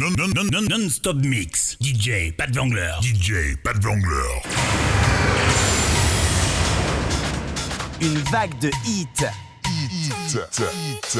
Non-stop mix. DJ Pat Vangler. DJ Pat Vangler. Une vague de hits. Hit. Hit.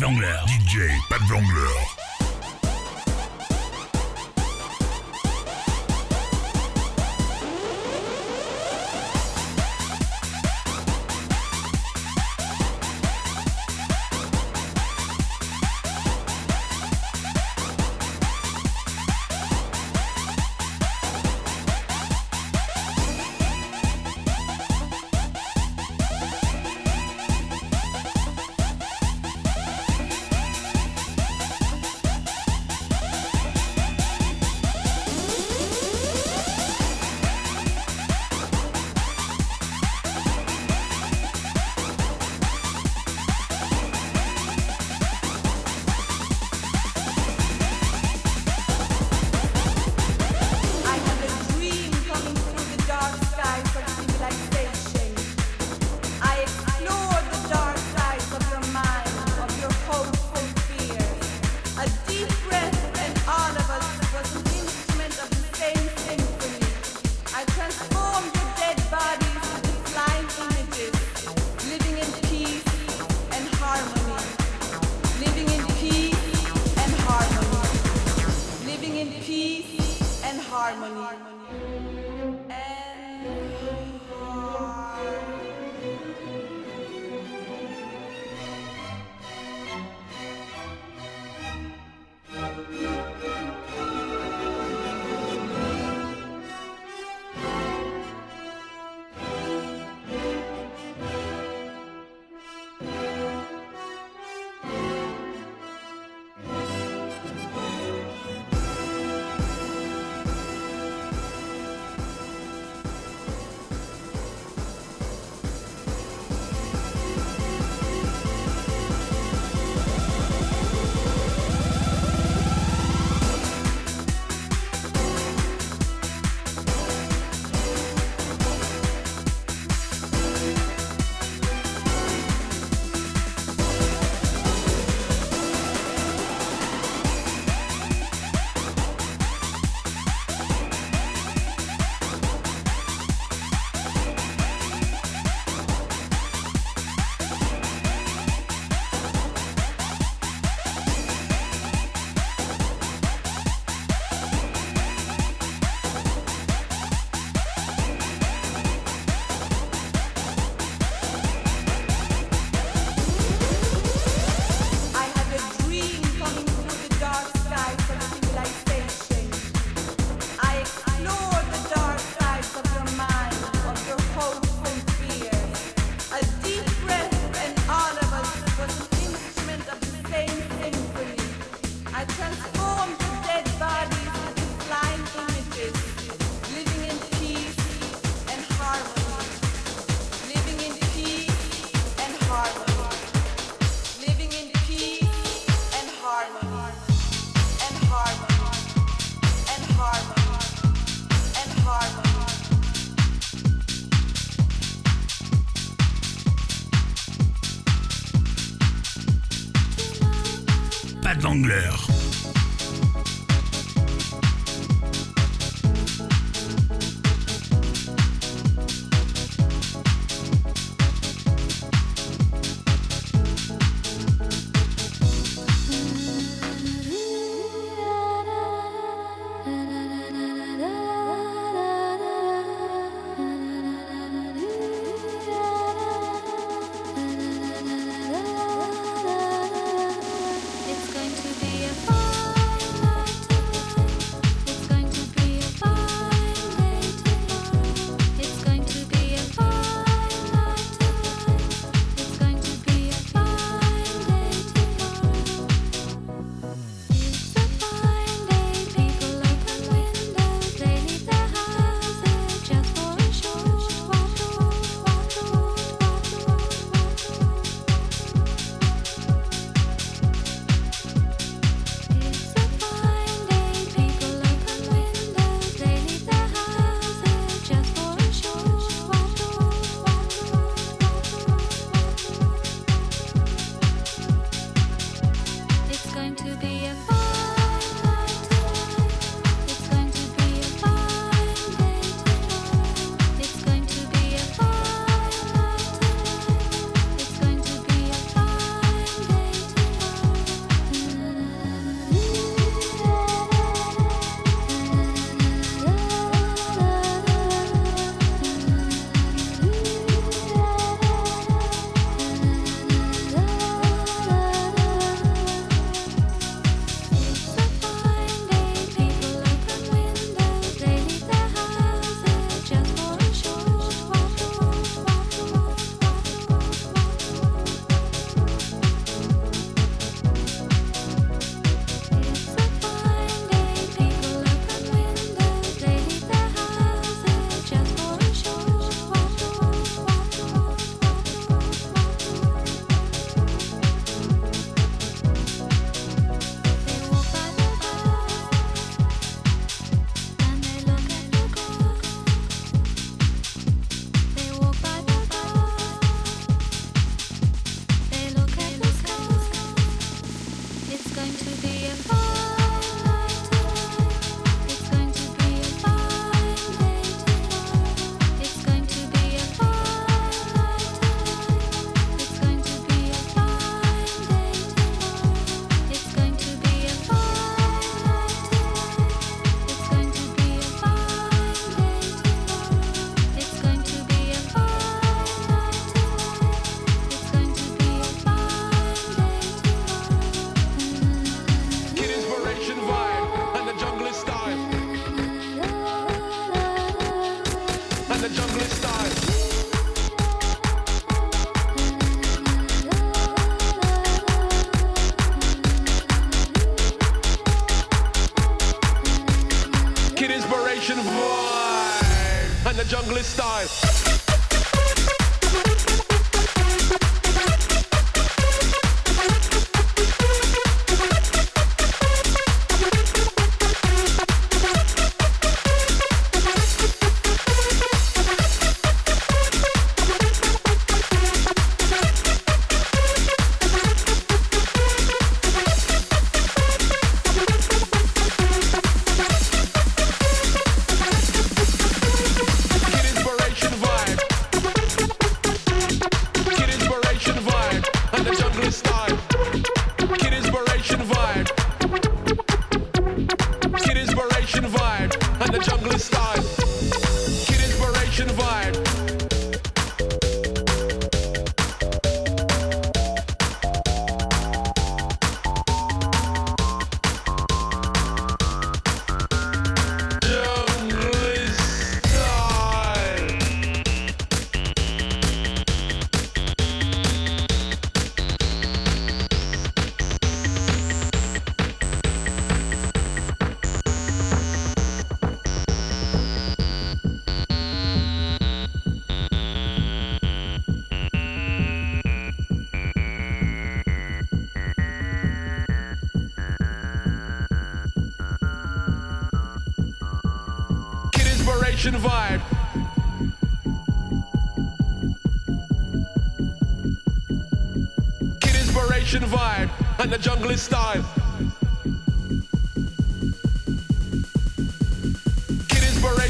DJ Pat Vangler.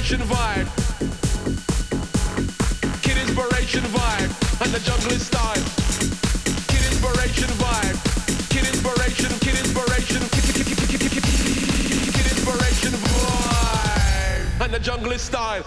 inspiration vibe. Kid inspiration vibe. And the jungle is style. Kid inspiration vibe. Kid inspiration, kid inspiration, kid inspiration vibe. And the jungle is style.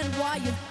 understand why you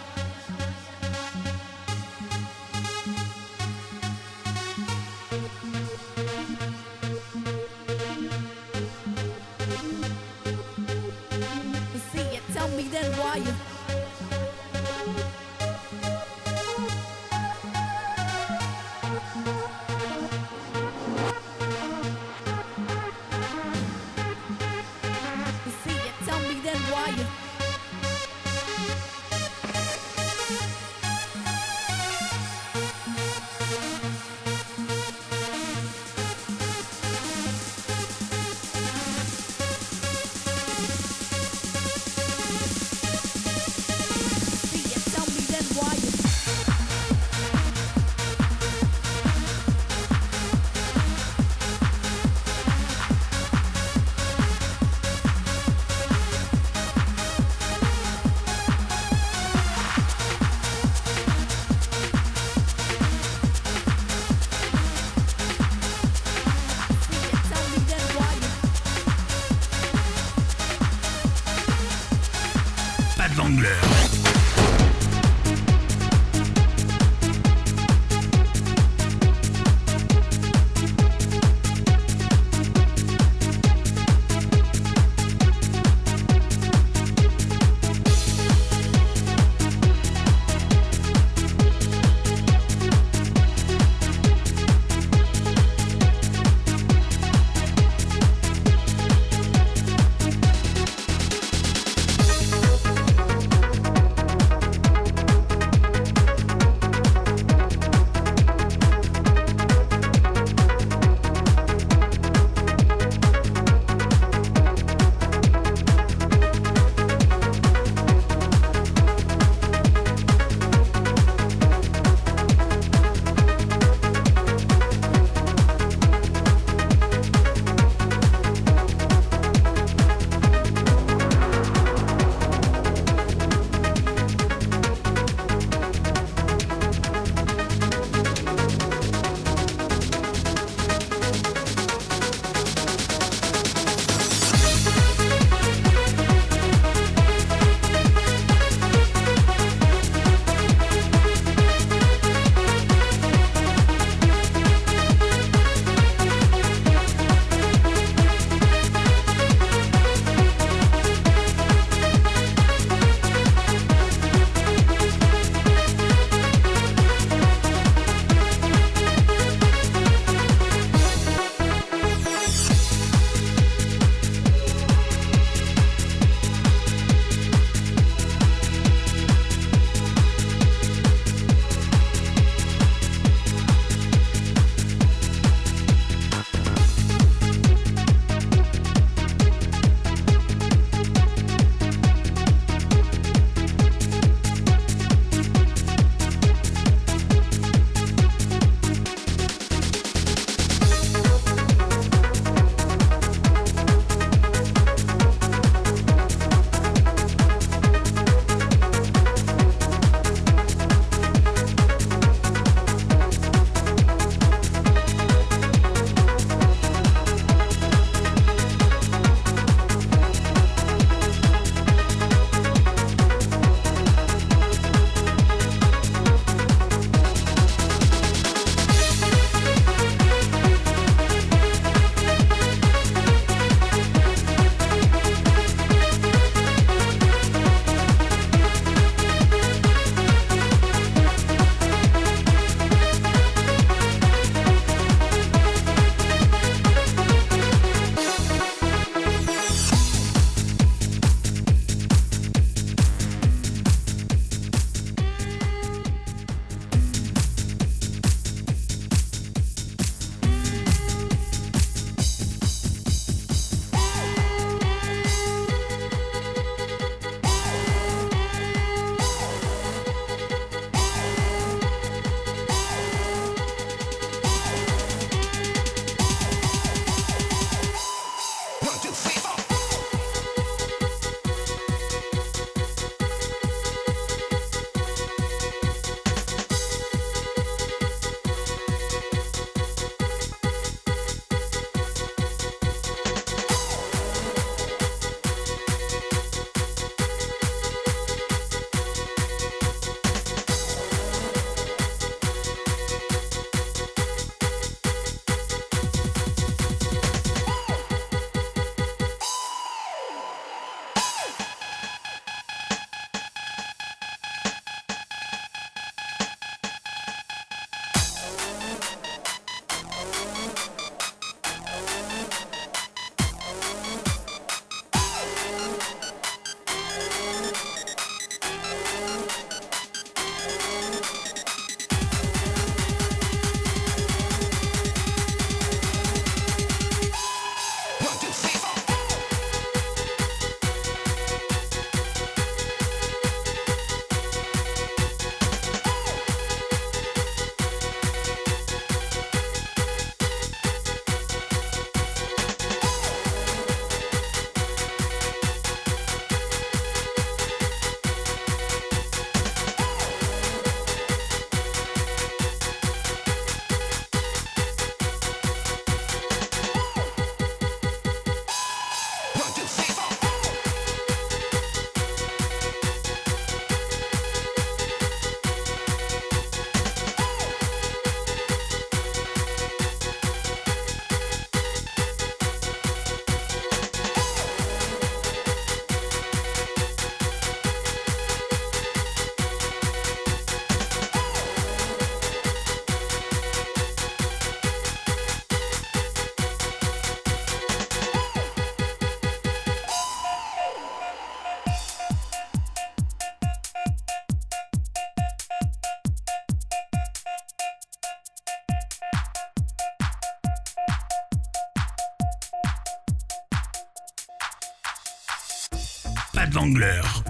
pas de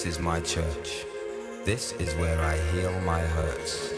This is my church. This is where I heal my hurts.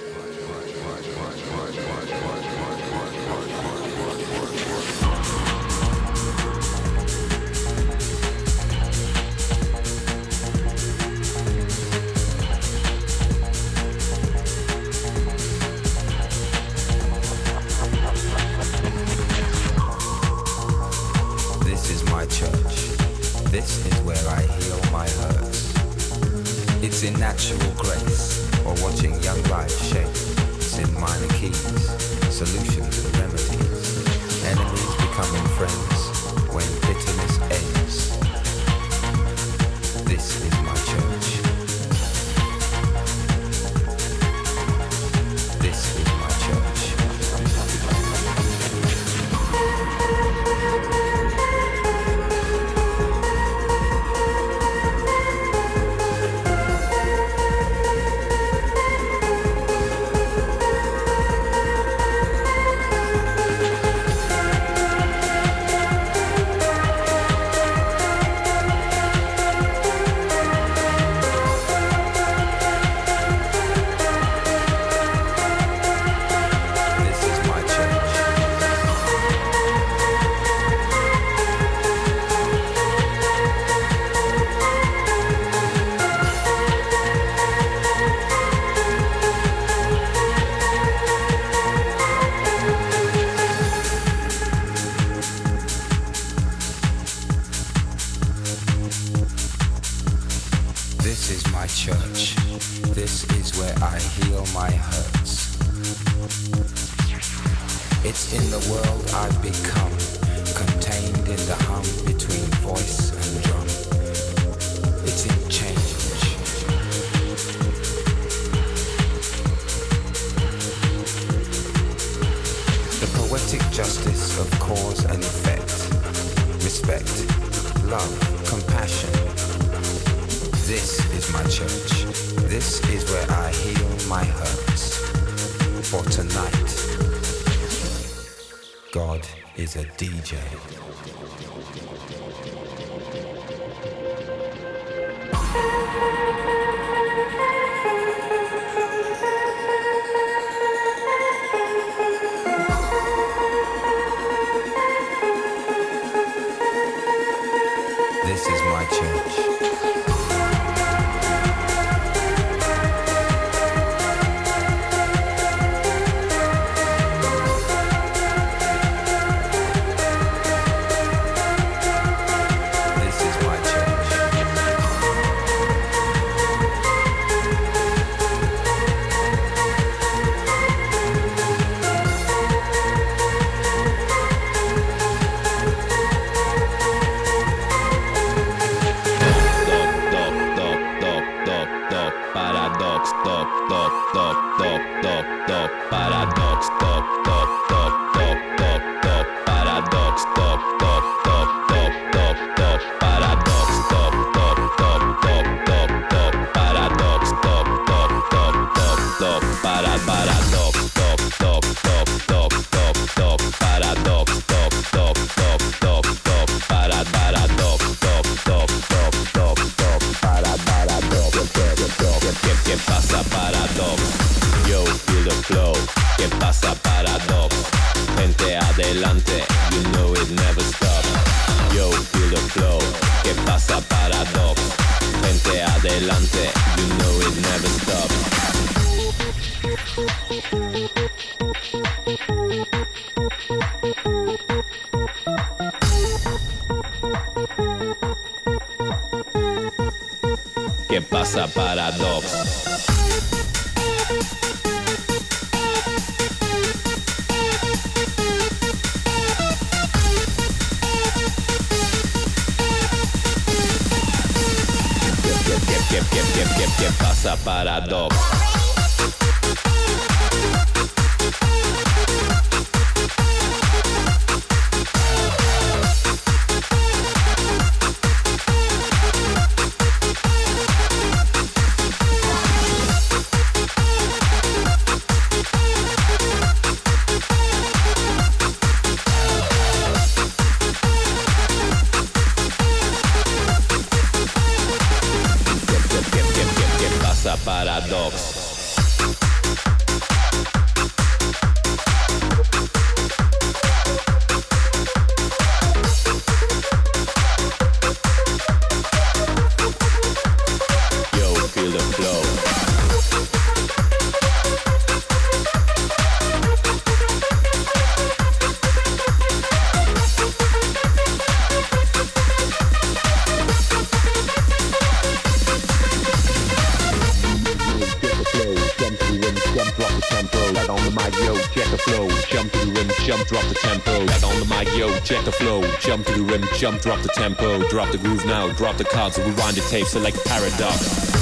Jump, to the rim, jump, drop the tempo, drop the groove now, drop the cards, rewind the tape, select paradox.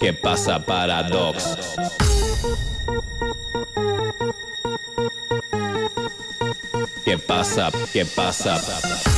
¿Qué pasa, paradox? ¿Qué pasa? ¿Qué pasa?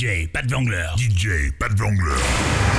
DJ Pat Vangler. DJ Pat Vangler.